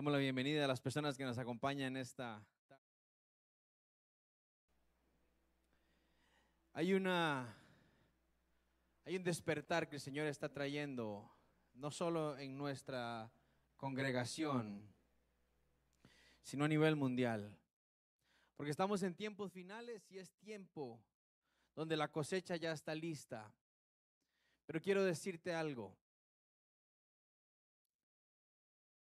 Damos la bienvenida a las personas que nos acompañan esta. Hay una. Hay un despertar que el Señor está trayendo, no solo en nuestra congregación, sino a nivel mundial. Porque estamos en tiempos finales y es tiempo donde la cosecha ya está lista. Pero quiero decirte algo.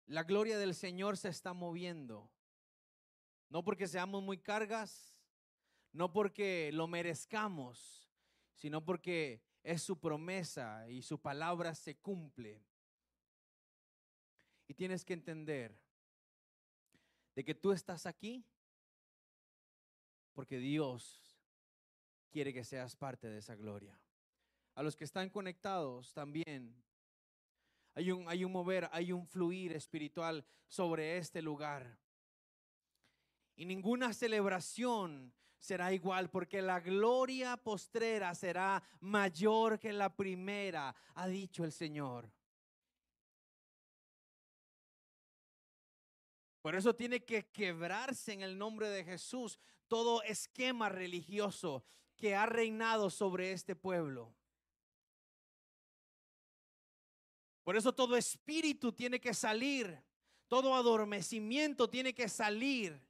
La gloria del Señor se está moviendo. No porque seamos muy cargas, no porque lo merezcamos, sino porque es su promesa y su palabra se cumple. Y tienes que entender de que tú estás aquí porque Dios quiere que seas parte de esa gloria. A los que están conectados también hay un, hay un mover, hay un fluir espiritual sobre este lugar. Y ninguna celebración será igual porque la gloria postrera será mayor que la primera, ha dicho el Señor. Por eso tiene que quebrarse en el nombre de Jesús todo esquema religioso que ha reinado sobre este pueblo. Por eso todo espíritu tiene que salir, todo adormecimiento tiene que salir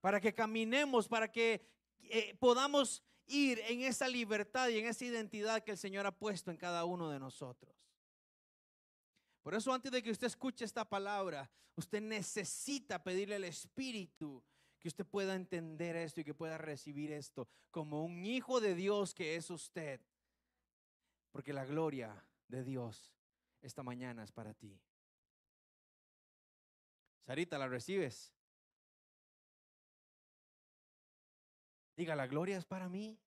para que caminemos, para que eh, podamos ir en esa libertad y en esa identidad que el Señor ha puesto en cada uno de nosotros. Por eso antes de que usted escuche esta palabra, usted necesita pedirle al Espíritu que usted pueda entender esto y que pueda recibir esto como un hijo de Dios que es usted. Porque la gloria de Dios esta mañana es para ti. Sarita, ¿la recibes? Diga, la gloria es para mí.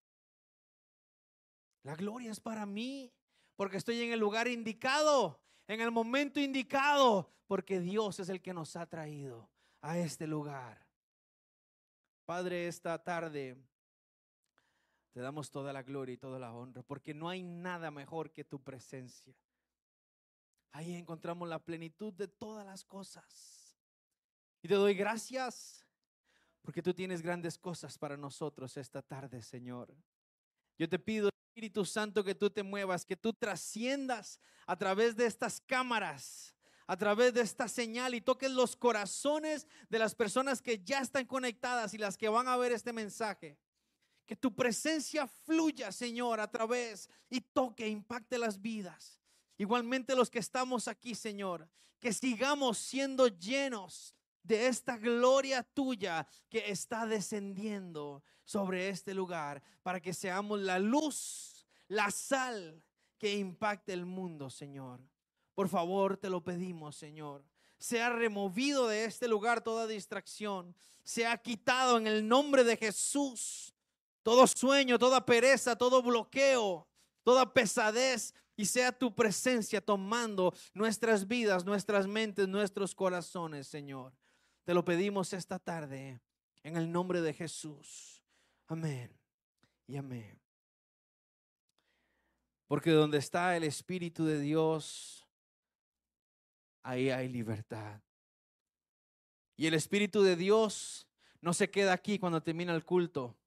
La gloria es para mí porque estoy en el lugar indicado, en el momento indicado, porque Dios es el que nos ha traído a este lugar. Padre, esta tarde te damos toda la gloria y toda la honra, porque no hay nada mejor que tu presencia. Ahí encontramos la plenitud de todas las cosas. Y te doy gracias porque tú tienes grandes cosas para nosotros esta tarde, Señor. Yo te pido, Espíritu Santo, que tú te muevas, que tú trasciendas a través de estas cámaras, a través de esta señal y toques los corazones de las personas que ya están conectadas y las que van a ver este mensaje. Que tu presencia fluya, Señor, a través y toque, impacte las vidas. Igualmente los que estamos aquí, Señor, que sigamos siendo llenos de esta gloria tuya que está descendiendo sobre este lugar para que seamos la luz, la sal que impacte el mundo, Señor. Por favor, te lo pedimos, Señor. Sea removido de este lugar toda distracción. Sea quitado en el nombre de Jesús todo sueño, toda pereza, todo bloqueo, toda pesadez y sea tu presencia tomando nuestras vidas, nuestras mentes, nuestros corazones, Señor. Te lo pedimos esta tarde en el nombre de Jesús. Amén y amén. Porque donde está el Espíritu de Dios, ahí hay libertad. Y el Espíritu de Dios no se queda aquí cuando termina el culto.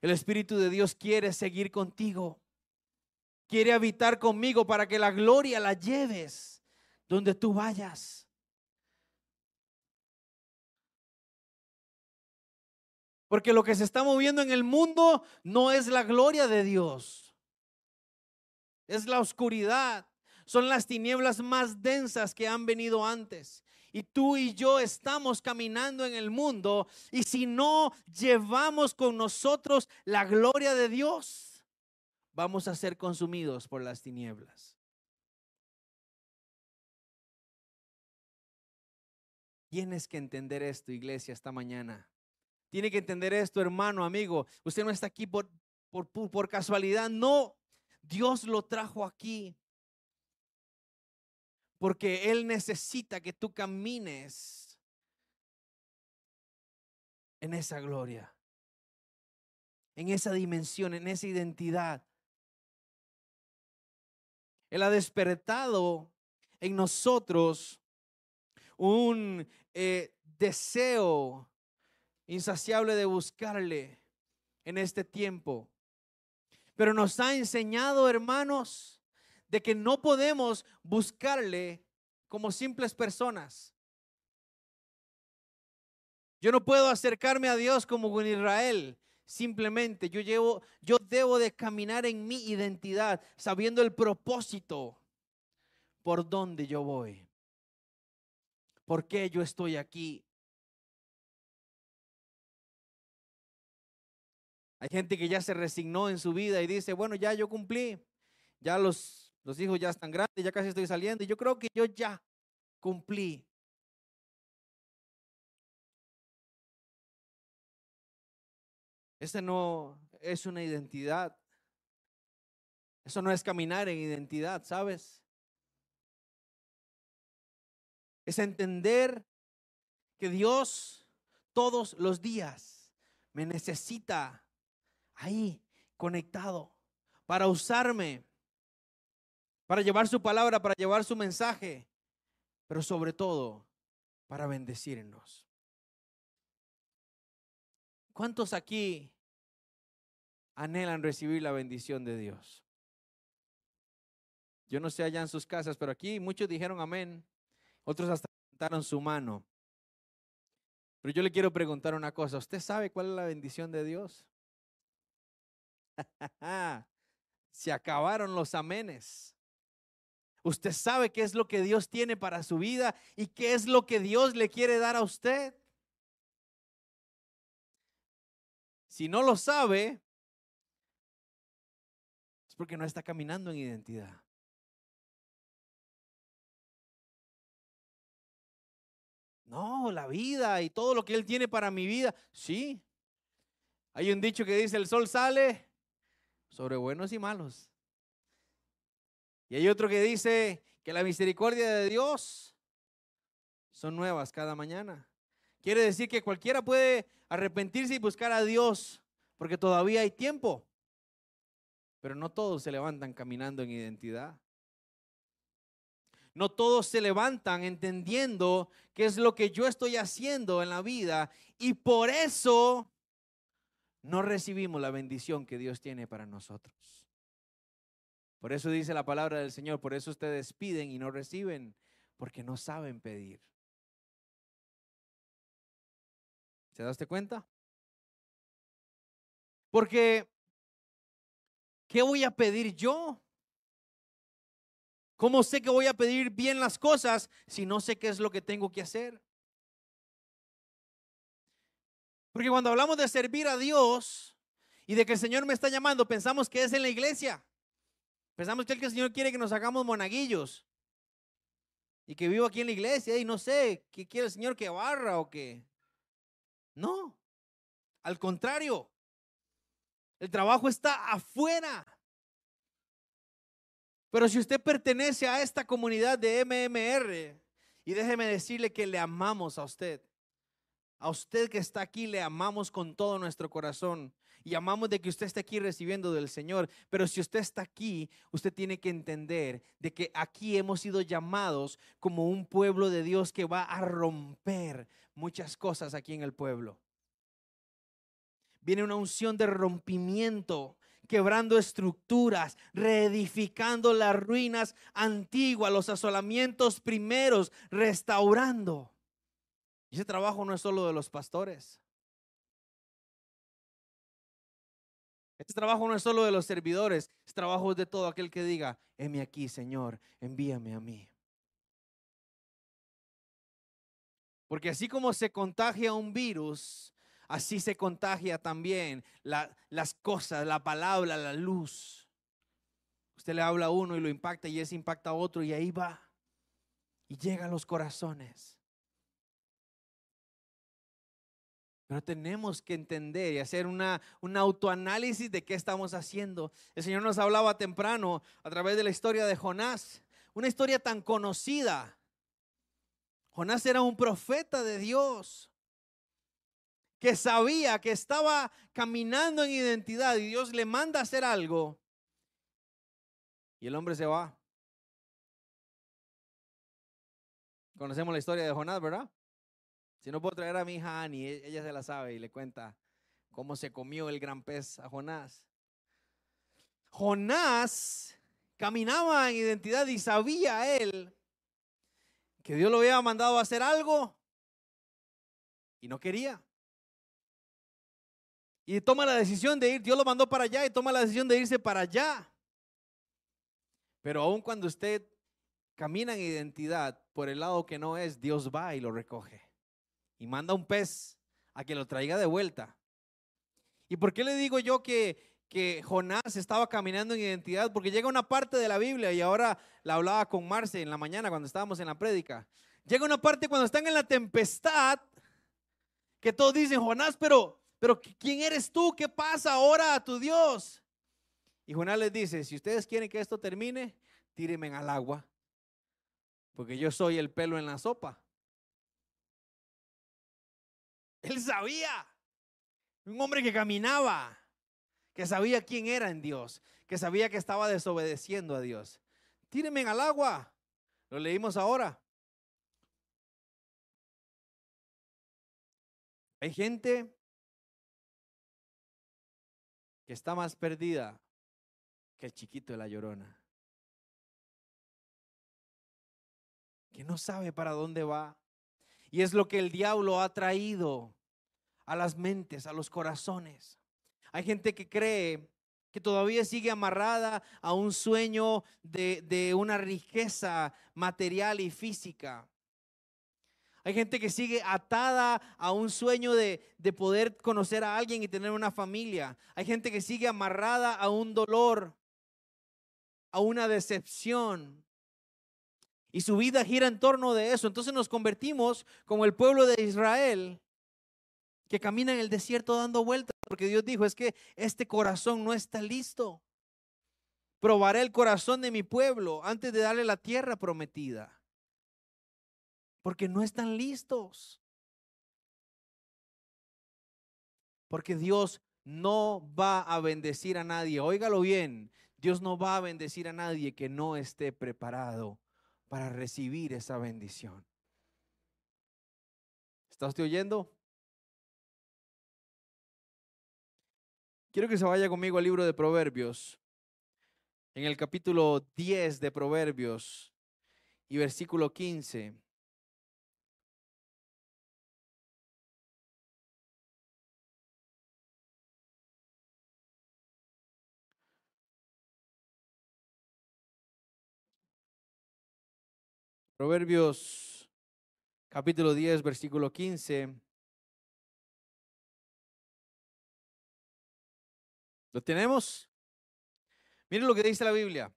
El Espíritu de Dios quiere seguir contigo quiere habitar conmigo para que la gloria la lleves donde tú vayas. Porque lo que se está moviendo en el mundo no es la gloria de Dios. Es la oscuridad. Son las tinieblas más densas que han venido antes. Y tú y yo estamos caminando en el mundo. Y si no llevamos con nosotros la gloria de Dios, vamos a ser consumidos por las tinieblas. Tienes que entender esto, iglesia, esta mañana. Tiene que entender esto, hermano, amigo. Usted no está aquí por, por, por casualidad. No, Dios lo trajo aquí. Porque Él necesita que tú camines en esa gloria, en esa dimensión, en esa identidad. Él ha despertado en nosotros un eh, deseo insaciable de buscarle en este tiempo. Pero nos ha enseñado, hermanos, de que no podemos buscarle como simples personas. Yo no puedo acercarme a Dios como con Israel. Simplemente yo llevo, yo debo de caminar en mi identidad, sabiendo el propósito por donde yo voy. ¿Por qué yo estoy aquí? Hay gente que ya se resignó en su vida y dice, bueno, ya yo cumplí, ya los, los hijos ya están grandes, ya casi estoy saliendo y yo creo que yo ya cumplí. Esa no es una identidad. Eso no es caminar en identidad, ¿sabes? Es entender que Dios todos los días me necesita ahí conectado para usarme, para llevar su palabra, para llevar su mensaje, pero sobre todo para bendecirnos. ¿Cuántos aquí anhelan recibir la bendición de Dios? Yo no sé allá en sus casas, pero aquí muchos dijeron amén. Otros hasta levantaron su mano. Pero yo le quiero preguntar una cosa. ¿Usted sabe cuál es la bendición de Dios? Se acabaron los amenes. Usted sabe qué es lo que Dios tiene para su vida y qué es lo que Dios le quiere dar a usted. Si no lo sabe, es porque no está caminando en identidad. No, la vida y todo lo que Él tiene para mi vida. Sí. Hay un dicho que dice, el sol sale sobre buenos y malos. Y hay otro que dice que la misericordia de Dios son nuevas cada mañana. Quiere decir que cualquiera puede arrepentirse y buscar a Dios, porque todavía hay tiempo. Pero no todos se levantan caminando en identidad. No todos se levantan entendiendo qué es lo que yo estoy haciendo en la vida y por eso no recibimos la bendición que Dios tiene para nosotros. Por eso dice la palabra del Señor, por eso ustedes piden y no reciben, porque no saben pedir. ¿Se daste cuenta? Porque, ¿qué voy a pedir yo? ¿Cómo sé que voy a pedir bien las cosas si no sé qué es lo que tengo que hacer? Porque cuando hablamos de servir a Dios y de que el Señor me está llamando, pensamos que es en la iglesia. Pensamos que el Señor quiere que nos hagamos monaguillos y que vivo aquí en la iglesia y no sé, ¿qué quiere el Señor que barra o qué? No, al contrario, el trabajo está afuera. Pero si usted pertenece a esta comunidad de MMR, y déjeme decirle que le amamos a usted. A usted que está aquí le amamos con todo nuestro corazón y amamos de que usted esté aquí recibiendo del Señor. Pero si usted está aquí, usted tiene que entender de que aquí hemos sido llamados como un pueblo de Dios que va a romper muchas cosas aquí en el pueblo. Viene una unción de rompimiento quebrando estructuras, reedificando las ruinas antiguas, los asolamientos primeros, restaurando. Y ese trabajo no es solo de los pastores. Este trabajo no es solo de los servidores, es trabajo de todo aquel que diga, heme aquí, Señor, envíame a mí. Porque así como se contagia un virus, así se contagia también las cosas, la palabra, la luz. Usted le habla a uno y lo impacta y ese impacta a otro y ahí va. Y llega a los corazones. Pero tenemos que entender y hacer una, un autoanálisis de qué estamos haciendo. El Señor nos hablaba temprano a través de la historia de Jonás, una historia tan conocida. Jonás era un profeta de Dios que sabía que estaba caminando en identidad y Dios le manda a hacer algo. Y el hombre se va. Conocemos la historia de Jonás, ¿verdad? Si no puedo traer a mi hija Annie, e-, ella se la sabe y le cuenta cómo se comió el gran pez a Jonás. Jonás caminaba en identidad y sabía él que Dios lo había mandado a hacer algo y no quería. Y toma la decisión de ir, Dios lo mandó para allá y toma la decisión de irse para allá. Pero aun cuando usted camina en identidad por el lado que no es, Dios va y lo recoge. Y manda un pez a que lo traiga de vuelta. ¿Y por qué le digo yo que, que Jonás estaba caminando en identidad? Porque llega una parte de la Biblia y ahora la hablaba con Marce en la mañana cuando estábamos en la prédica. Llega una parte cuando están en la tempestad que todos dicen, Jonás, pero, pero ¿quién eres tú? ¿Qué pasa ahora a tu Dios? Y Jonás les dice, si ustedes quieren que esto termine, tírenme al agua, porque yo soy el pelo en la sopa. Él sabía, un hombre que caminaba, que sabía quién era en Dios, que sabía que estaba desobedeciendo a Dios. Tírenme al agua. Lo leímos ahora. Hay gente que está más perdida que el chiquito de la llorona. Que no sabe para dónde va. Y es lo que el diablo ha traído a las mentes, a los corazones. Hay gente que cree que todavía sigue amarrada a un sueño de, de una riqueza material y física. Hay gente que sigue atada a un sueño de, poder conocer a alguien y tener una familia. Hay gente que sigue amarrada a un dolor, a una decepción. Y su vida gira en torno de eso. Entonces nos convertimos como el pueblo de Israel que camina en el desierto dando vueltas. Porque Dios dijo, es que este corazón no está listo. Probaré el corazón de mi pueblo antes de darle la tierra prometida porque no están listos. Porque Dios no va a bendecir a nadie. Óigalo bien, Dios no va a bendecir a nadie que no esté preparado para recibir esa bendición. ¿Está usted oyendo? Quiero que se vaya conmigo al libro de Proverbios, en el capítulo 10 de Proverbios y versículo 15. Proverbios capítulo 10, versículo 15. ¿Lo tenemos? Miren lo que dice la Biblia.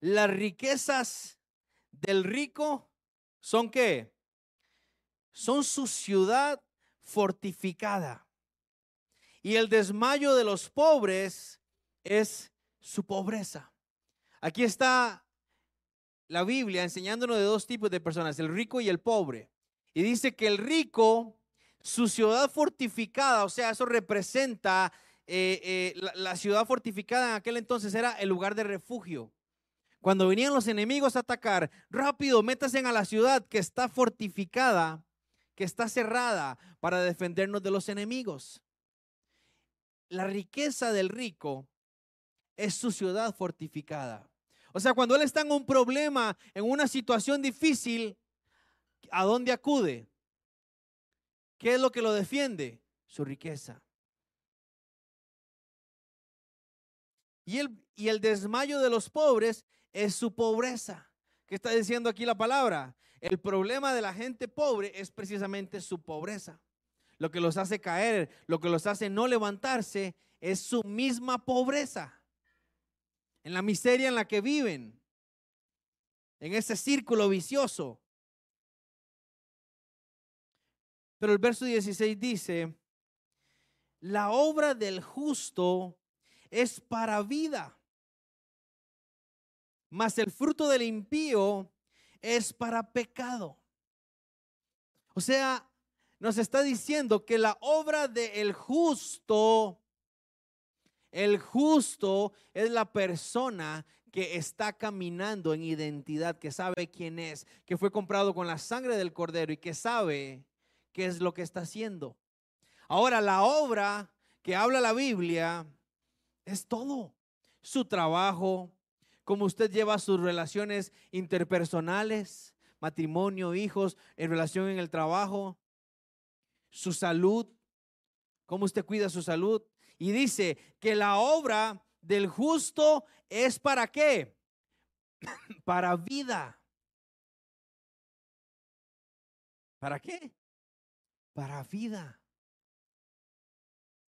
Las riquezas del rico son qué? Son su ciudad fortificada. Y el desmayo de los pobres es su pobreza. Aquí está la Biblia enseñándonos de dos tipos de personas, el rico y el pobre. Y dice que el rico, su ciudad fortificada, o sea, eso representa eh, eh, la, ciudad fortificada en aquel entonces era el lugar de refugio. Cuando venían los enemigos a atacar, rápido, métase a la ciudad que está fortificada, que está cerrada para defendernos de los enemigos. La riqueza del rico es su ciudad fortificada. O sea, cuando él está en un problema, en una situación difícil, ¿a dónde acude? ¿Qué es lo que lo defiende? Su riqueza. Y el, desmayo de los pobres es su pobreza. ¿Qué está diciendo aquí la palabra? El problema de la gente pobre es precisamente su pobreza. Lo que los hace caer, lo que los hace no levantarse, es su misma pobreza en la miseria en la que viven, en ese círculo vicioso. Pero el verso 16 dice, la obra del justo es para vida, mas el fruto del impío es para pecado. O sea, nos está diciendo que la obra del justo el justo es la persona que está caminando en identidad, que sabe quién es, que fue comprado con la sangre del cordero y que sabe qué es lo que está haciendo. Ahora, la obra que habla la Biblia es todo. Su trabajo, cómo usted lleva sus relaciones interpersonales, matrimonio, hijos, en relación en el trabajo, su salud, cómo usted cuida su salud. Y dice que la obra del justo es para qué? para vida. ¿Para qué? Para vida.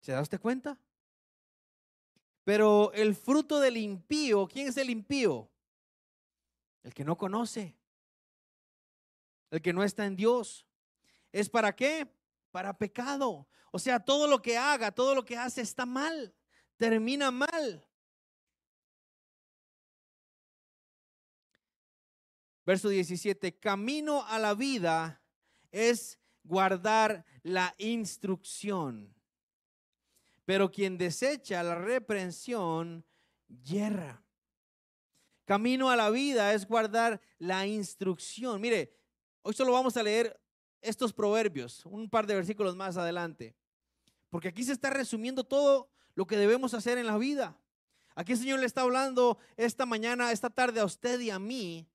¿Se da cuenta? Pero el fruto del impío, ¿quién es el impío? El que no conoce, el que no está en Dios. ¿Es para qué? Para pecado. O sea, todo lo que haga, todo lo que hace está mal, termina mal. Verso 17, camino a la vida es guardar la instrucción. Pero quien desecha la reprensión, yerra. Camino a la vida es guardar la instrucción. Mire, hoy solo vamos a leer estos proverbios, un par de versículos más adelante. Porque aquí se está resumiendo todo lo que debemos hacer en la vida. Aquí el Señor le está hablando esta mañana, esta tarde a usted y a mí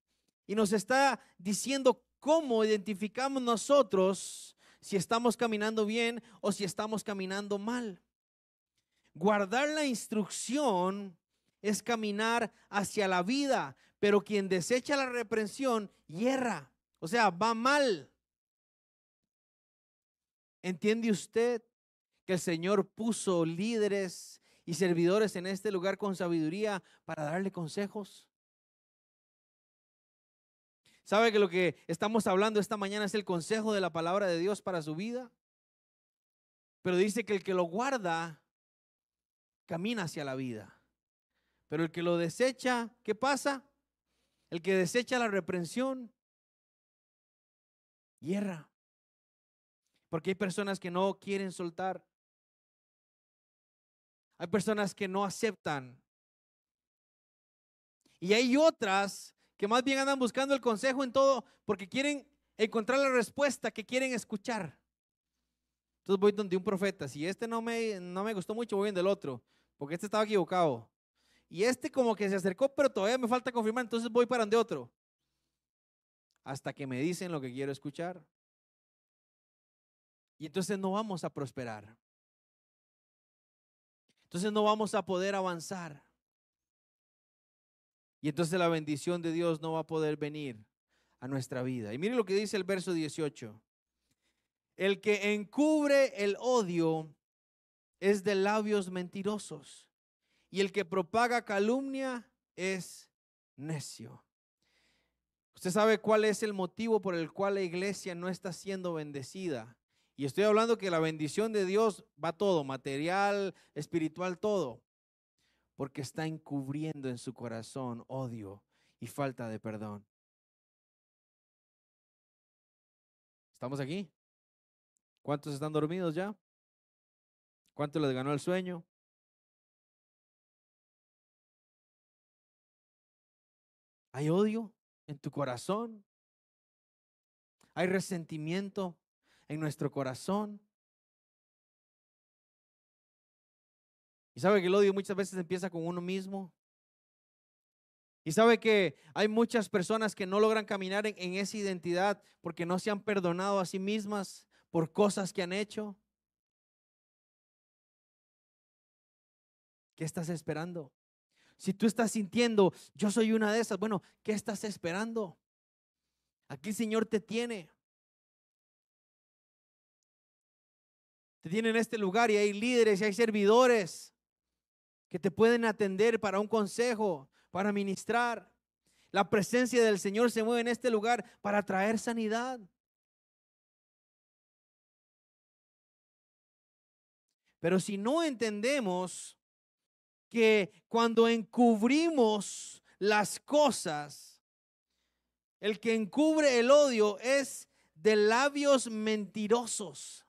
y nos está diciendo cómo identificamos nosotros si estamos caminando bien o si estamos caminando mal. Guardar la instrucción es caminar hacia la vida, pero quien desecha la reprensión hierra, o sea, va mal. ¿Entiende usted que el Señor puso líderes y servidores en este lugar con sabiduría para darle consejos? ¿Sabe que lo que estamos hablando esta mañana es el consejo de la palabra de Dios para su vida? Pero dice que el que lo guarda camina hacia la vida. Pero el que lo desecha, ¿qué pasa? El que desecha la reprensión, hierra. Porque hay personas que no quieren soltar. Hay personas que no aceptan. Y hay otras que más bien andan buscando el consejo en todo porque quieren encontrar la respuesta que quieren escuchar. Entonces voy donde un profeta, si este no me, no me gustó mucho, voy donde el otro, porque este estaba equivocado. Y este como que se acercó, pero todavía me falta confirmar, entonces voy para donde otro. Hasta que me dicen lo que quiero escuchar. Y entonces no vamos a prosperar. Entonces no vamos a poder avanzar. Y entonces la bendición de Dios no va a poder venir a nuestra vida. Y mire lo que dice el verso 18. El que encubre el odio es de labios mentirosos. Y el que propaga calumnia es necio. Usted sabe cuál es el motivo por el cual la iglesia no está siendo bendecida. Y estoy hablando que la bendición de Dios va todo, material, espiritual, todo porque está encubriendo en su corazón odio y falta de perdón. ¿Estamos aquí? ¿Cuántos están dormidos ya? ¿Cuántos les ganó el sueño? ¿Hay odio en tu corazón? ¿Hay resentimiento en nuestro corazón? Y sabe que el odio muchas veces empieza con uno mismo. Y sabe que hay muchas personas que no logran caminar en, esa identidad porque no se han perdonado a sí mismas por cosas que han hecho. ¿Qué estás esperando? Si tú estás sintiendo, yo soy una de esas, bueno, ¿qué estás esperando? Aquí el Señor te tiene. Te tiene en este lugar y hay líderes y hay servidores que te pueden atender para un consejo, para ministrar. La presencia del Señor se mueve en este lugar para traer sanidad. Pero si no entendemos que cuando encubrimos las cosas, el que encubre el odio es de labios mentirosos.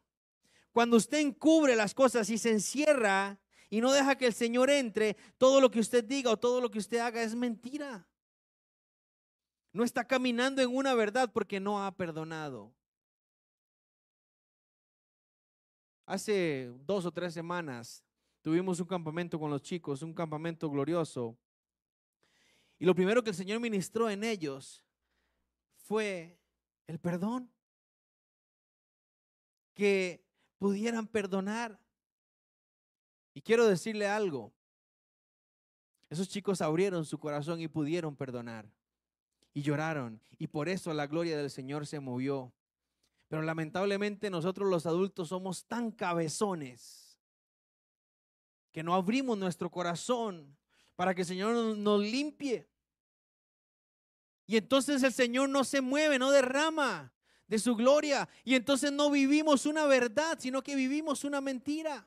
Cuando usted encubre las cosas y se encierra y no deja que el Señor entre, todo lo que usted diga o todo lo que usted haga es mentira. No está caminando en una verdad porque no ha perdonado. Hace dos o tres semanas tuvimos un campamento con los chicos, un campamento glorioso. Y lo primero que el Señor ministró en ellos fue el perdón. Que pudieran perdonar. Y quiero decirle algo. Esos chicos abrieron su corazón y pudieron perdonar. Y lloraron. Y por eso la gloria del Señor se movió. Pero lamentablemente nosotros los adultos somos tan cabezones que no abrimos nuestro corazón para que el Señor nos limpie. Y entonces el Señor no se mueve, no derrama de su gloria. Y entonces no vivimos una verdad, sino que vivimos una mentira.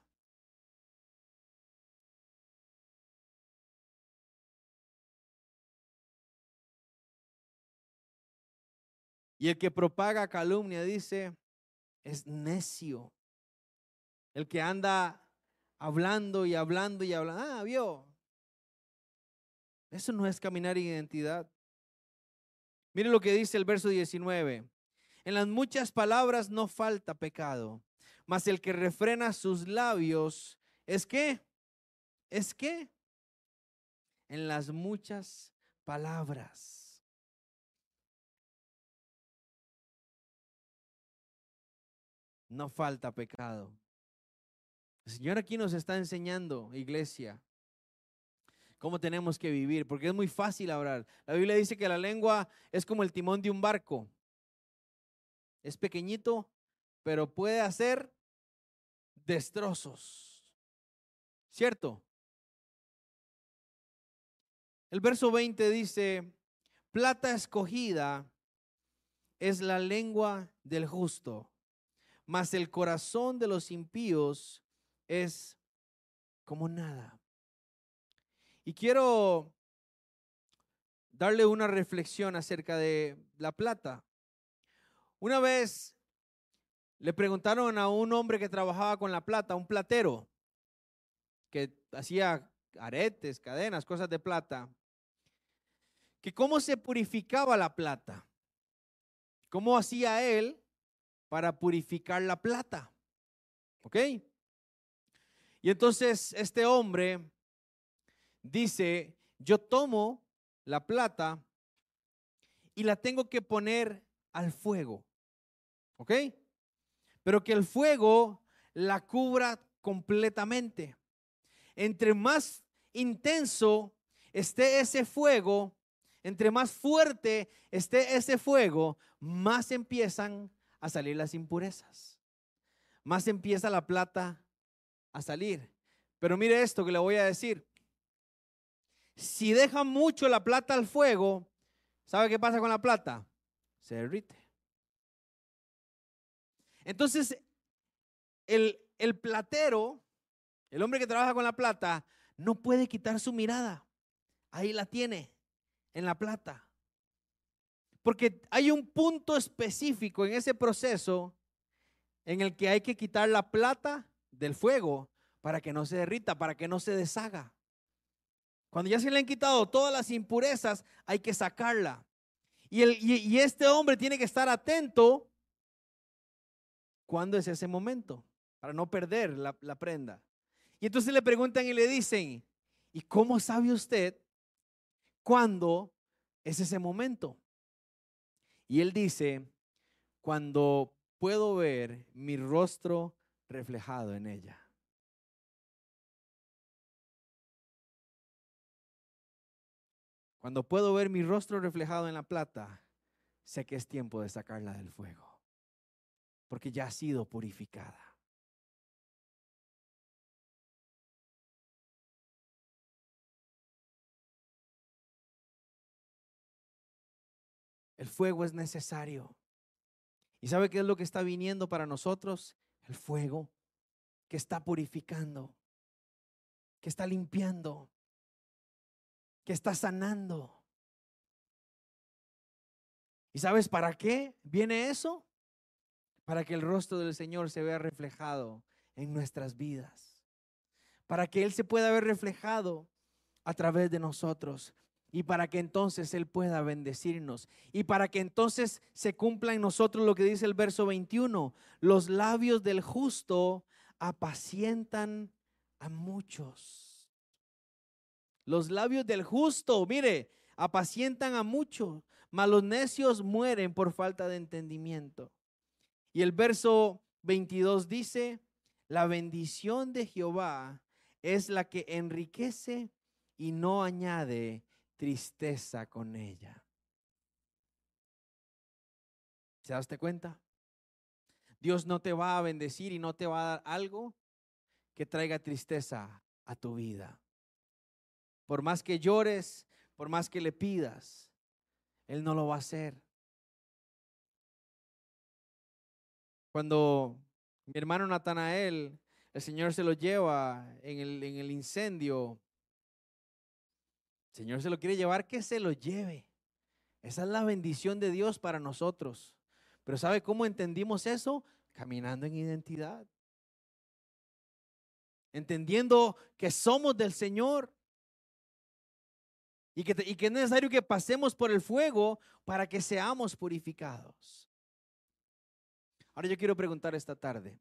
Y el que propaga calumnia dice, es necio. El que anda hablando y hablando y hablando, ah, vio. Eso no es caminar en identidad. Mire lo que dice el verso 19. En las muchas palabras no falta pecado, mas el que refrena sus labios es que, es que, en las muchas palabras. No falta pecado. El Señor aquí nos está enseñando, iglesia, cómo tenemos que vivir, porque es muy fácil hablar. La Biblia dice que la lengua es como el timón de un barco. Es pequeñito, pero puede hacer destrozos. ¿Cierto? El verso 20 dice, plata escogida es la lengua del justo, mas el corazón de los impíos es como nada. Y quiero darle una reflexión acerca de la plata. Una vez le preguntaron a un hombre que trabajaba con la plata, un platero, que hacía aretes, cadenas, cosas de plata, que cómo se purificaba la plata, cómo hacía él para purificar la plata. ¿Ok? Y entonces este hombre dice, yo tomo la plata y la tengo que poner al fuego. ¿Ok? Pero que el fuego la cubra completamente. Entre más intenso esté ese fuego, entre más fuerte esté ese fuego, más empiezan a salir las impurezas. Más empieza la plata a salir. Pero mire esto que le voy a decir. Si deja mucho la plata al fuego, ¿sabe qué pasa con la plata? Se derrite. Entonces, el, el platero, el hombre que trabaja con la plata, no puede quitar su mirada. Ahí la tiene, en la plata. Porque hay un punto específico en ese proceso en el que hay que quitar la plata del fuego para que no se derrita, para que no se deshaga. Cuando ya se le han quitado todas las impurezas, hay que sacarla. Y, este hombre tiene que estar atento cuando es ese momento, para no perder la, la prenda. Y entonces le preguntan y le dicen, ¿y cómo sabe usted cuándo es ese momento? Y él dice, cuando puedo ver mi rostro reflejado en ella. Cuando puedo ver mi rostro reflejado en la plata, sé que es tiempo de sacarla del fuego, porque ya ha sido purificada. El fuego es necesario. ¿Y sabe qué es lo que está viniendo para nosotros? El fuego que está purificando, que está limpiando, que está sanando. ¿Y sabes para qué viene eso? Para que el rostro del Señor se vea reflejado en nuestras vidas. para que Él se pueda ver reflejado a través de nosotros y para que entonces Él pueda bendecirnos y para que entonces se cumpla en nosotros lo que dice el verso 21, los labios del justo apacientan a muchos. Los labios del justo, mire, apacientan a muchos, mas los necios mueren por falta de entendimiento. Y el verso 22 dice, la bendición de Jehová es la que enriquece y no añade tristeza con ella. ¿Se daste cuenta? Dios no te va a bendecir y no te va a dar algo que traiga tristeza a tu vida. Por más que llores, por más que le pidas, Él no lo va a hacer. Cuando mi hermano Natanael, el Señor se lo lleva en el, en el incendio, Señor se lo quiere llevar, que se lo lleve. Esa es la bendición de Dios para nosotros. Pero ¿sabe cómo entendimos eso? Caminando en identidad. Entendiendo que somos del Señor. Y que, y que es necesario que pasemos por el fuego para que seamos purificados. Ahora yo quiero preguntar esta tarde.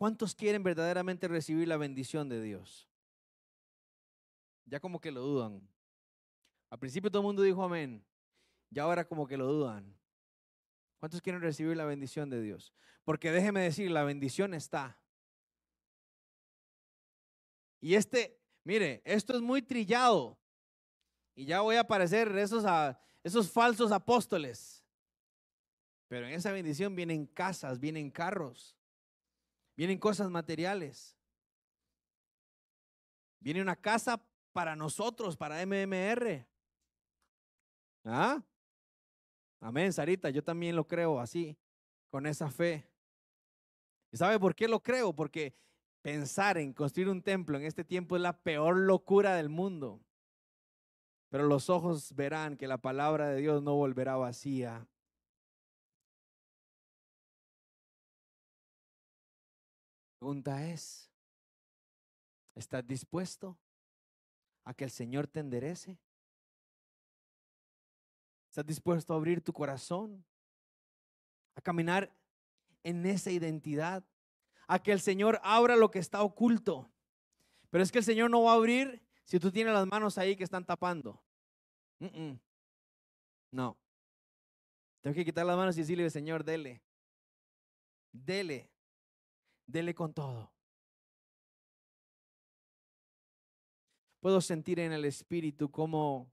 ¿Cuántos quieren verdaderamente recibir la bendición de Dios? Ya como que lo dudan. Al principio todo el mundo dijo amén. Y ahora como que lo dudan. ¿Cuántos quieren recibir la bendición de Dios? Porque déjeme decir, la bendición está. Y este, mire, esto es muy trillado. Y ya voy a aparecer esos, esos falsos apóstoles. Pero en esa bendición vienen casas, vienen carros, vienen cosas materiales. Viene una casa para nosotros, para MMR. ¿Ah? Amén, Sarita, yo también lo creo así, con esa fe. ¿Y sabe por qué lo creo? Porque pensar en construir un templo en este tiempo es la peor locura del mundo. Pero los ojos verán que la palabra de Dios no volverá vacía. Pregunta es, ¿estás dispuesto a que el Señor te enderece? ¿Estás dispuesto a abrir tu corazón? A caminar en esa identidad. A que el Señor abra lo que está oculto. Pero es que el Señor no va a abrir si tú tienes las manos ahí que están tapando. No. Tengo que quitar las manos y decirle, Señor, dele. Dele. Dele con todo. Puedo sentir en el Espíritu como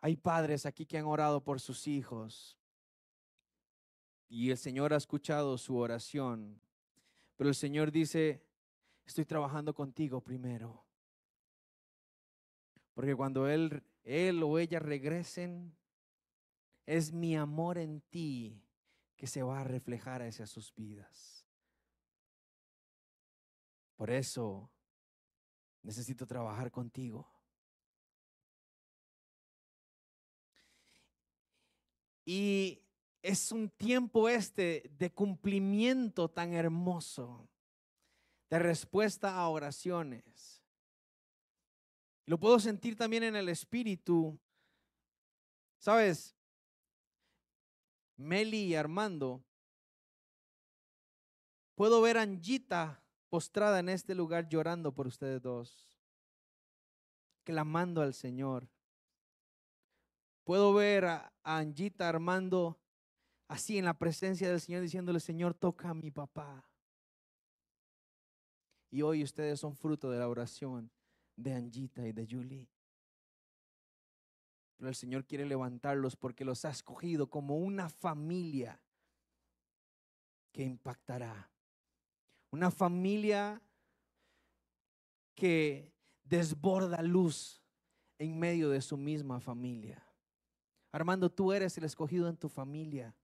hay padres aquí que han orado por sus hijos. Y el Señor ha escuchado su oración. Pero el Señor dice, estoy trabajando contigo primero. Porque cuando él, él o ella regresen, es mi amor en ti que se va a reflejar hacia sus vidas. Por eso necesito trabajar contigo. Y es un tiempo este de cumplimiento tan hermoso de respuesta a oraciones. Lo puedo sentir también en el espíritu. ¿Sabes? Meli y Armando. Puedo ver a Angita postrada en este lugar llorando por ustedes dos, clamando al Señor. Puedo ver a, Angita Armando así en la presencia del Señor diciéndole, Señor, toca a mi papá. Y hoy ustedes son fruto de la oración de Angita y de Julie. Pero el Señor quiere levantarlos porque los ha escogido como una familia que impactará. Una familia que desborda luz en medio de su misma familia. Armando, tú eres el escogido en tu familia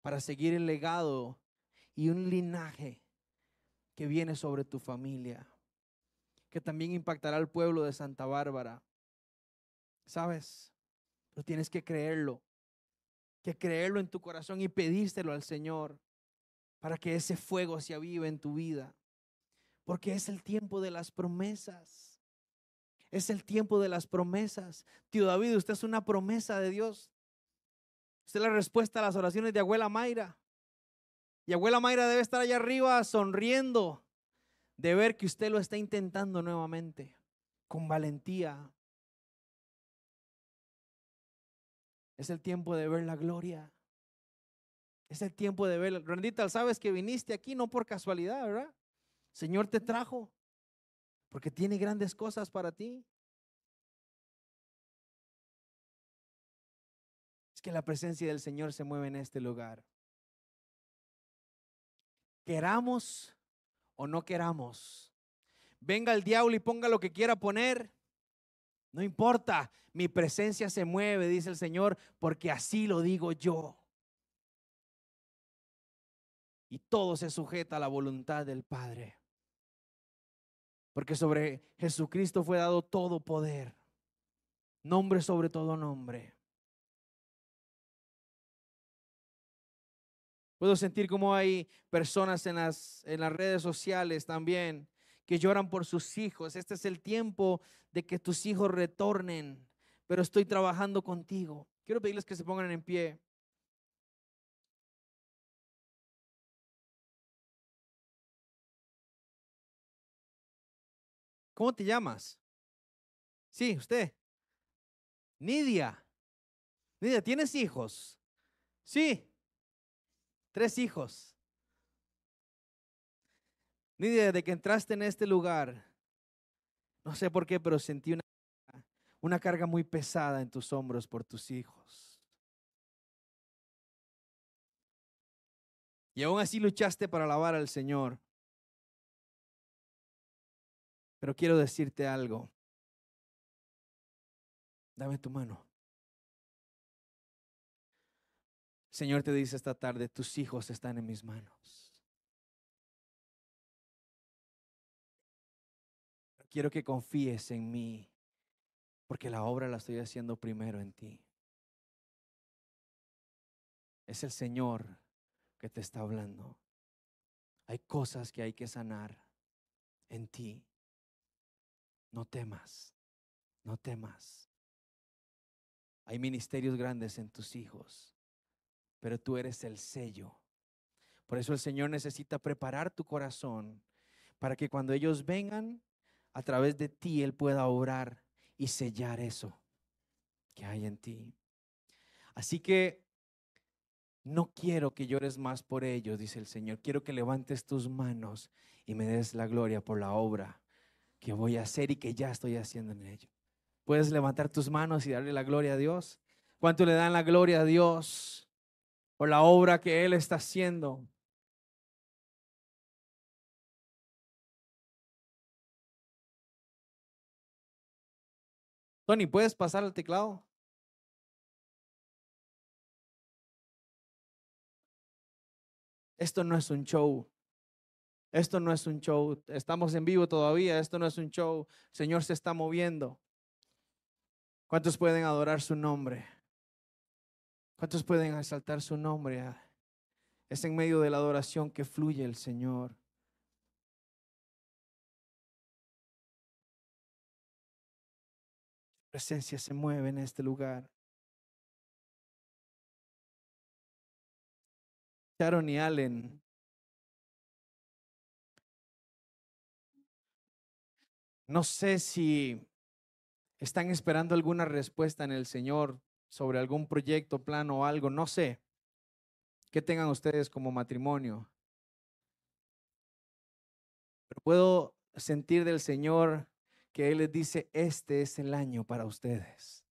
para seguir el legado y un linaje que viene sobre tu familia, que también impactará al pueblo de Santa Bárbara. ¿Sabes? Pero tienes que creerlo. que creerlo en tu corazón y pedírselo al Señor para que ese fuego se avive en tu vida. Porque es el tiempo de las promesas. Es el tiempo de las promesas. Tío David, usted es una promesa de Dios. Usted es la respuesta a las oraciones de abuela Mayra. Y abuela Mayra debe estar allá arriba sonriendo de ver que usted lo está intentando nuevamente, con valentía. Es el tiempo de ver la gloria. Es el tiempo de ver. Randita, sabes que viniste aquí no por casualidad, ¿verdad? Señor te trajo porque tiene grandes cosas para ti. Es que la presencia del Señor se mueve en este lugar. Queramos o no queramos. Venga el diablo y ponga lo que quiera poner. No importa, mi presencia se mueve, dice el Señor, porque así lo digo yo. Y todo se sujeta a la voluntad del Padre. Porque sobre Jesucristo fue dado todo poder. Nombre sobre todo nombre. Puedo sentir como hay personas en las, en las redes sociales también que lloran por sus hijos. Este es el tiempo de que tus hijos retornen, pero estoy trabajando contigo. Quiero pedirles que se pongan en pie. ¿Cómo te llamas? Sí, usted. Nidia. Nidia, ¿tienes hijos? Sí. Tres hijos. Nidia, desde que entraste en este lugar, no sé por qué, pero sentí una, una carga muy pesada en tus hombros por tus hijos. Y aún así luchaste para alabar al Señor. Pero quiero decirte algo. Dame tu mano. Señor te dice esta tarde, tus hijos están en mis manos. Quiero que confíes en mí, porque la obra la estoy haciendo primero en ti. Es el Señor que te está hablando. Hay cosas que hay que sanar en ti. No temas, no temas. Hay ministerios grandes en tus hijos, pero tú eres el sello. Por eso el Señor necesita preparar tu corazón para que cuando ellos vengan, a través de ti Él pueda obrar y sellar eso que hay en ti. Así que no quiero que llores más por ellos, dice el Señor. Quiero que levantes tus manos y me des la gloria por la obra que voy a hacer y que ya estoy haciendo en ello. Puedes levantar tus manos y darle la gloria a Dios. ¿Cuánto le dan la gloria a Dios por la obra que Él está haciendo? Tony, ¿puedes pasar al teclado? Esto no es un show. Esto no es un show. Estamos en vivo todavía. Esto no es un show. El Señor se está moviendo. ¿Cuántos pueden adorar su nombre? ¿Cuántos pueden exaltar su nombre? Es en medio de la adoración que fluye el Señor. Presencia se mueve en este lugar. Sharon y Allen No sé si están esperando alguna respuesta en el Señor sobre algún proyecto, plan o algo, no sé. ¿Qué tengan ustedes como matrimonio? Pero puedo sentir del Señor que Él les dice, este es el año para ustedes.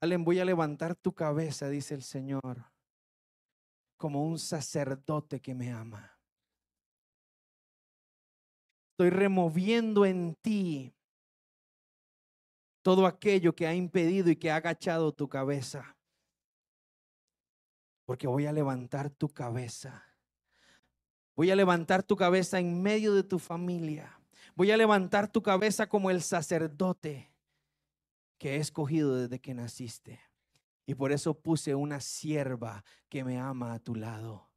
Allen, voy a levantar tu cabeza, dice el Señor como un sacerdote que me ama. Estoy removiendo en ti todo aquello que ha impedido y que ha agachado tu cabeza. Porque voy a levantar tu cabeza. Voy a levantar tu cabeza en medio de tu familia. Voy a levantar tu cabeza como el sacerdote que he escogido desde que naciste. Y por eso puse una sierva que me ama a tu lado,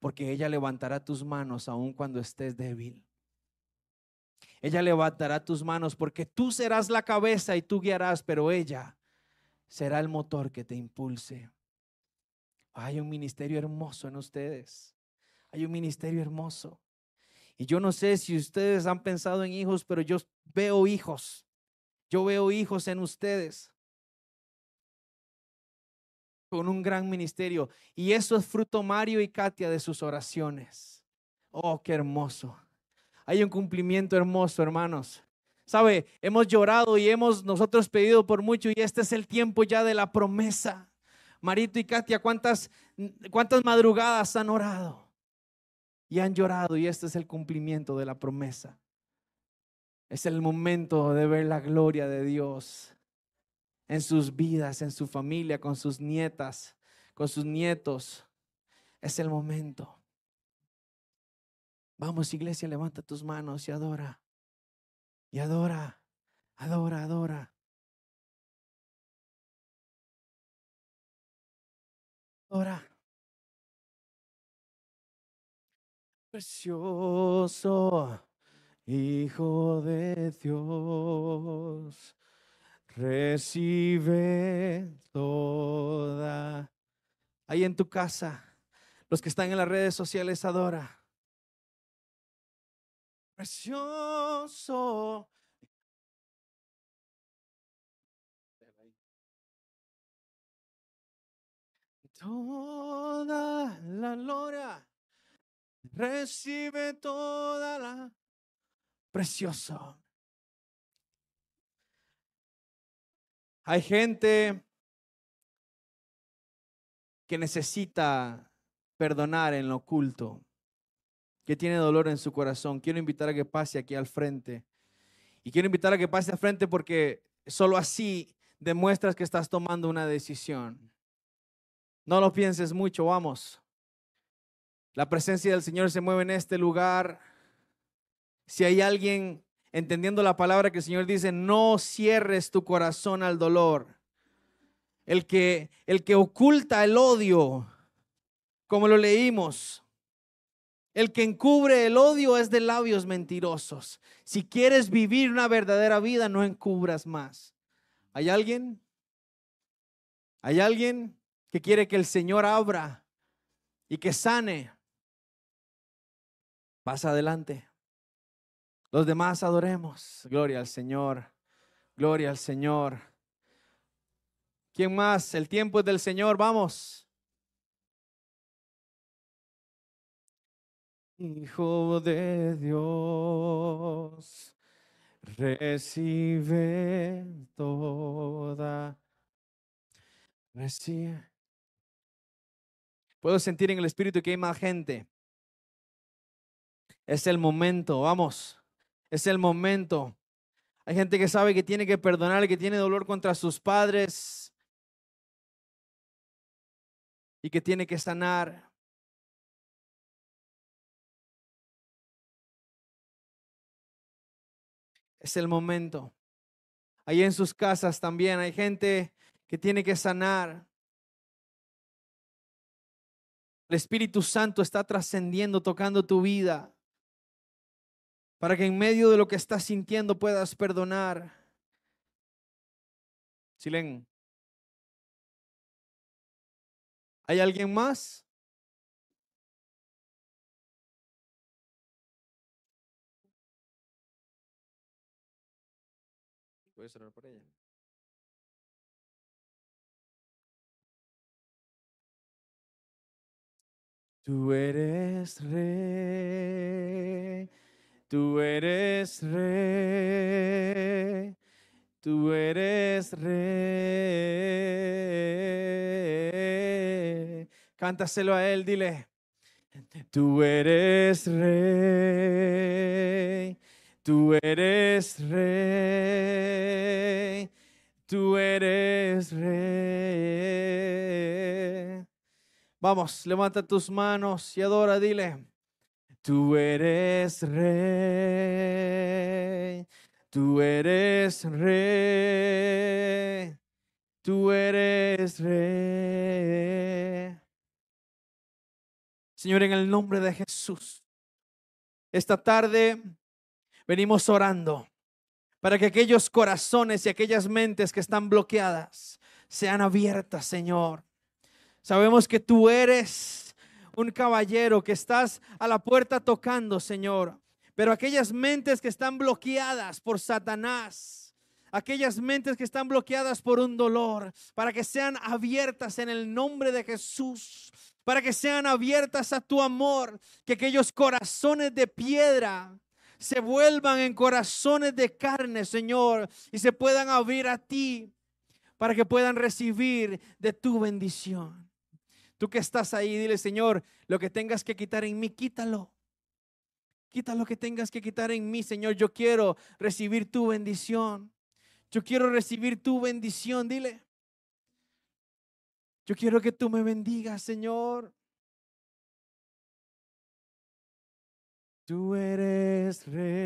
porque ella levantará tus manos aun cuando estés débil. Ella levantará tus manos porque tú serás la cabeza y tú guiarás, pero ella será el motor que te impulse. Hay un ministerio hermoso en ustedes. Hay un ministerio hermoso. Y yo no sé si ustedes han pensado en hijos, pero yo veo hijos. Yo veo hijos en ustedes con un gran ministerio. Y eso es fruto Mario y Katia de sus oraciones. Oh, qué hermoso. Hay un cumplimiento hermoso, hermanos. Sabe, hemos llorado y hemos nosotros pedido por mucho y este es el tiempo ya de la promesa. Marito y Katia, ¿cuántas, cuántas madrugadas han orado? Y han llorado y este es el cumplimiento de la promesa. Es el momento de ver la gloria de Dios en sus vidas, en su familia, con sus nietas, con sus nietos. Es el momento. Vamos, iglesia, levanta tus manos y adora. Y adora, adora, adora. Adora. Precioso Hijo de Dios recibe toda. Ahí en tu casa, los que están en las redes sociales, adora. Precioso. Toda la gloria, recibe toda la precioso. Hay gente que necesita perdonar en lo oculto, que tiene dolor en su corazón. Quiero invitar a que pase aquí al frente. Y quiero invitar a que pase al frente porque solo así demuestras que estás tomando una decisión. No lo pienses mucho, vamos. La presencia del Señor se mueve en este lugar. Si hay alguien entendiendo la palabra que el Señor dice, no cierres tu corazón al dolor. El que, el que oculta el odio, como lo leímos, el que encubre el odio es de labios mentirosos. Si quieres vivir una verdadera vida, no encubras más. ¿Hay alguien? ¿Hay alguien que quiere que el Señor abra y que sane? Pasa adelante. Los demás adoremos. Gloria al Señor. Gloria al Señor. ¿Quién más? El tiempo es del Señor. Vamos. Hijo de Dios, recibe toda. Recibe. Puedo sentir en el Espíritu que hay más gente. Es el momento, vamos. Es el momento. Hay gente que sabe que tiene que perdonar, que tiene dolor contra sus padres y que tiene que sanar. Es el momento. Ahí en sus casas también hay gente que tiene que sanar. El Espíritu Santo está trascendiendo, tocando tu vida para que en medio de lo que estás sintiendo puedas perdonar. Silen. ¿Hay alguien más? Puedes orar por ella. Tú eres rey Tú eres rey, tú eres rey. Cántaselo a él, dile. Tú eres rey, tú eres rey, tú eres rey. Vamos, levanta tus manos y adora, dile. Tú eres rey, Tú eres rey. Tú eres rey. Señor, en el nombre de Jesús, esta tarde venimos orando para que aquellos corazones y aquellas mentes que están bloqueadas sean abiertas, Señor. Sabemos que tú eres un caballero que estás a la puerta tocando, Señor. Pero aquellas mentes que están bloqueadas por Satanás, aquellas mentes que están bloqueadas por un dolor, para que sean abiertas en el nombre de Jesús, para que sean abiertas a tu amor, que aquellos corazones de piedra se vuelvan en corazones de carne, Señor, y se puedan abrir a ti para que puedan recibir de tu bendición. Tú que estás ahí, dile, Señor, lo que tengas que quitar en mí, quítalo. Quita lo que tengas que quitar en mí, Señor. Yo quiero recibir tu bendición. Yo quiero recibir tu bendición. Dile. Yo quiero que tú me bendigas, Señor. Tú eres rey.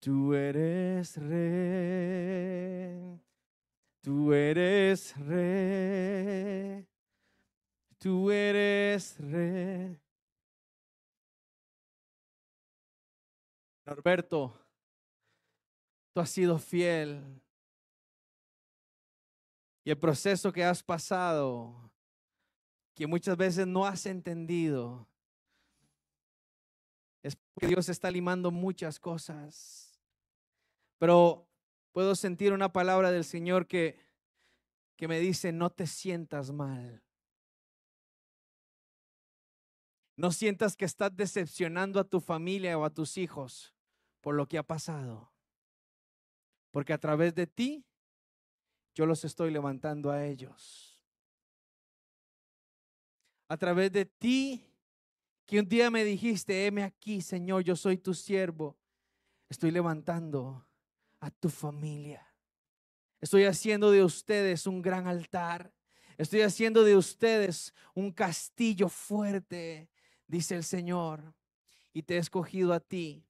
Tú eres rey. Tú eres rey. Tú eres rey. Norberto, tú has sido fiel. Y el proceso que has pasado, que muchas veces no has entendido, es porque Dios está limando muchas cosas. Pero puedo sentir una palabra del Señor que, que me dice, no te sientas mal. No sientas que estás decepcionando a tu familia o a tus hijos por lo que ha pasado. Porque a través de ti, yo los estoy levantando a ellos. A través de ti, que un día me dijiste, heme aquí, Señor, yo soy tu siervo. Estoy levantando a tu familia. Estoy haciendo de ustedes un gran altar. Estoy haciendo de ustedes un castillo fuerte dice el Señor, y te he escogido a ti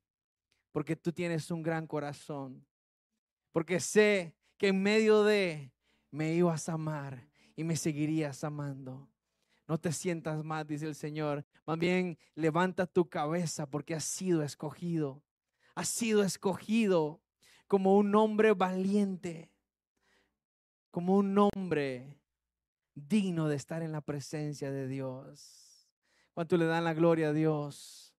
porque tú tienes un gran corazón, porque sé que en medio de me ibas a amar y me seguirías amando. No te sientas mal, dice el Señor. Más bien levanta tu cabeza porque has sido escogido. Has sido escogido como un hombre valiente, como un hombre digno de estar en la presencia de Dios. ¿Cuánto le dan la gloria a Dios?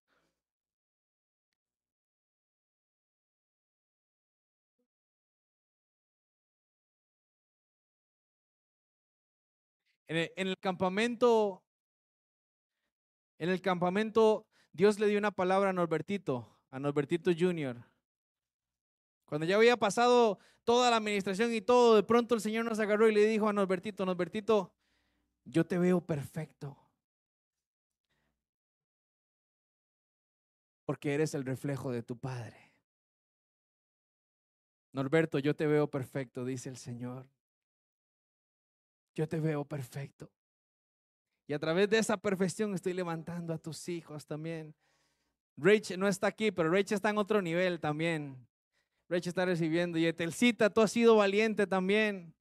En el, campamento, en el campamento, Dios le dio una palabra a Norbertito, a Norbertito Jr. Cuando ya había pasado toda la administración y todo, de pronto el Señor nos agarró y le dijo a Norbertito, Norbertito, yo te veo perfecto. porque eres el reflejo de tu Padre. Norberto, yo te veo perfecto, dice el Señor. Yo te veo perfecto. Y a través de esa perfección estoy levantando a tus hijos también. Rachel no está aquí, pero Rachel está en otro nivel también. Rachel está recibiendo. Y Etelcita, tú has sido valiente también.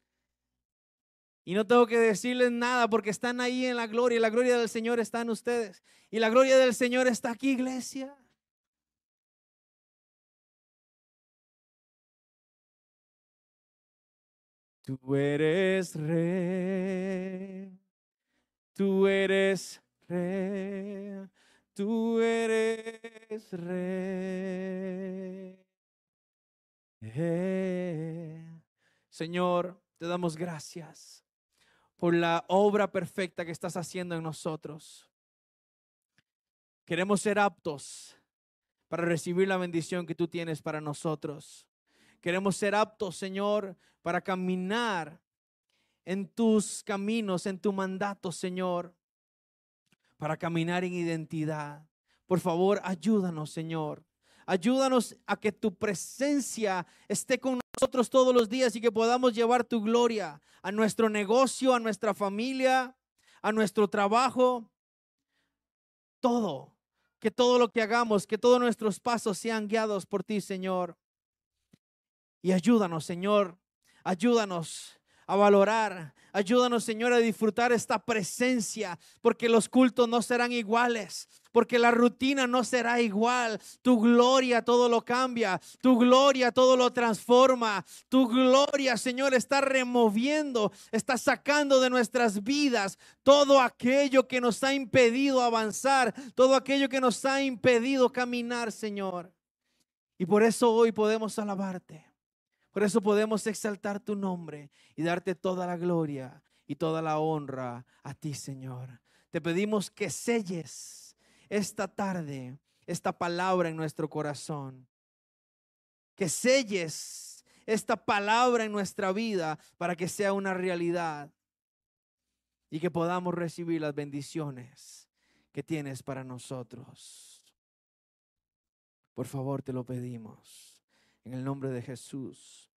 Y no tengo que decirles nada porque están ahí en la gloria. La gloria del Señor está en ustedes. Y la gloria del Señor está aquí, iglesia. Tú eres rey, tú eres rey, tú eres rey. Señor, te damos gracias por la obra perfecta que estás haciendo en nosotros. Queremos ser aptos para recibir la bendición que tú tienes para nosotros. Queremos ser aptos, Señor, para caminar en tus caminos, en tu mandato, Señor, para caminar en identidad. Por favor, ayúdanos, Señor. Ayúdanos a que tu presencia esté con nosotros todos los días y que podamos llevar tu gloria a nuestro negocio, a nuestra familia, a nuestro trabajo, todo, que todo lo que hagamos, que todos nuestros pasos sean guiados por ti, Señor. Y ayúdanos, Señor, ayúdanos a valorar. Ayúdanos, Señor, a disfrutar esta presencia, porque los cultos no serán iguales, porque la rutina no será igual. Tu gloria todo lo cambia, tu gloria todo lo transforma. Tu gloria, Señor, está removiendo, está sacando de nuestras vidas todo aquello que nos ha impedido avanzar, todo aquello que nos ha impedido caminar, Señor. Y por eso hoy podemos alabarte. Por eso podemos exaltar tu nombre y darte toda la gloria y toda la honra a ti, Señor. Te pedimos que selles esta tarde esta palabra en nuestro corazón. Que selles esta palabra en nuestra vida para que sea una realidad y que podamos recibir las bendiciones que tienes para nosotros. Por favor, te lo pedimos. En el nombre de Jesús.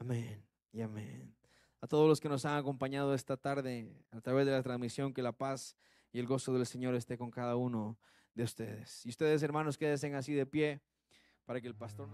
Amén y amén. A todos los que nos han acompañado esta tarde a través de la transmisión, que la paz y el gozo del Señor esté con cada uno de ustedes. Y ustedes, hermanos, quédense así de pie para que el pastor...